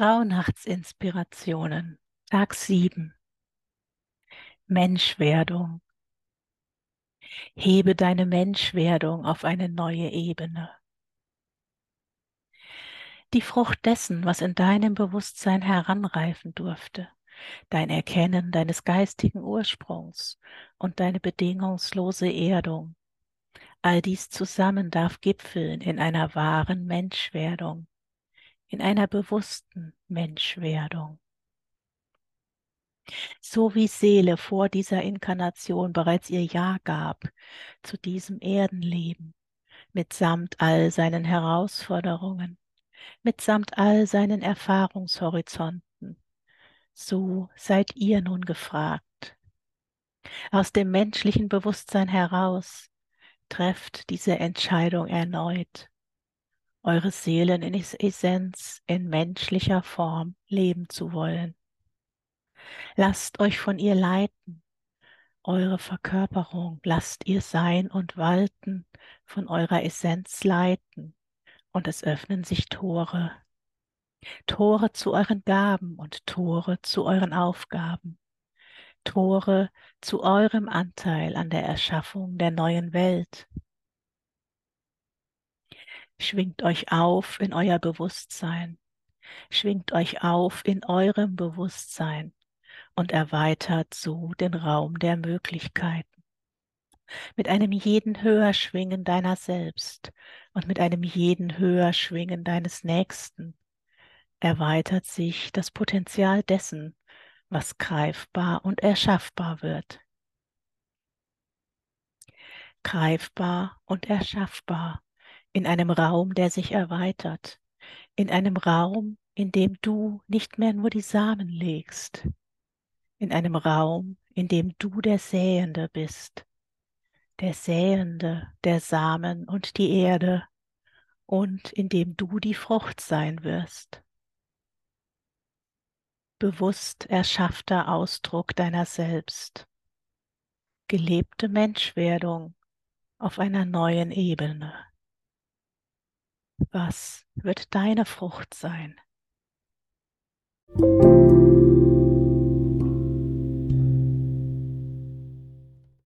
Rauhnachtsinspirationen, Tag 7. Menschwerdung. Hebe deine Menschwerdung auf eine neue Ebene. Die Frucht dessen, was in deinem Bewusstsein heranreifen durfte, dein Erkennen deines geistigen Ursprungs und deine bedingungslose Erdung, all dies zusammen darf gipfeln in einer wahren Menschwerdung, in einer bewussten Menschwerdung. So wie Seele vor dieser Inkarnation bereits ihr Ja gab zu diesem Erdenleben, mitsamt all seinen Herausforderungen, mitsamt all seinen Erfahrungshorizonten, so seid ihr nun gefragt. Aus dem menschlichen Bewusstsein heraus trefft diese Entscheidung erneut eure Seelen in Essenz in menschlicher Form leben zu wollen. Lasst euch von ihr leiten, eure Verkörperung, lasst ihr sein und walten, von eurer Essenz leiten, und es öffnen sich Tore, Tore zu euren Gaben und Tore zu euren Aufgaben, Tore zu eurem Anteil an der Erschaffung der neuen Welt, Schwingt euch auf in euer Bewusstsein. Schwingt euch auf in eurem Bewusstsein und erweitert so den Raum der Möglichkeiten. Mit einem jeden Höherschwingen deiner selbst und mit einem jeden Höherschwingen deines Nächsten erweitert sich das Potenzial dessen, was greifbar und erschaffbar wird. Greifbar und erschaffbar in einem Raum, der sich erweitert, in einem Raum, in dem du nicht mehr nur die Samen legst, in einem Raum, in dem du der Säende bist, der Säende der Samen und die Erde. Und in dem du die Frucht sein wirst. Bewusst erschaffter Ausdruck deiner selbst, gelebte Menschwerdung auf einer neuen Ebene. Was wird deine Frucht sein?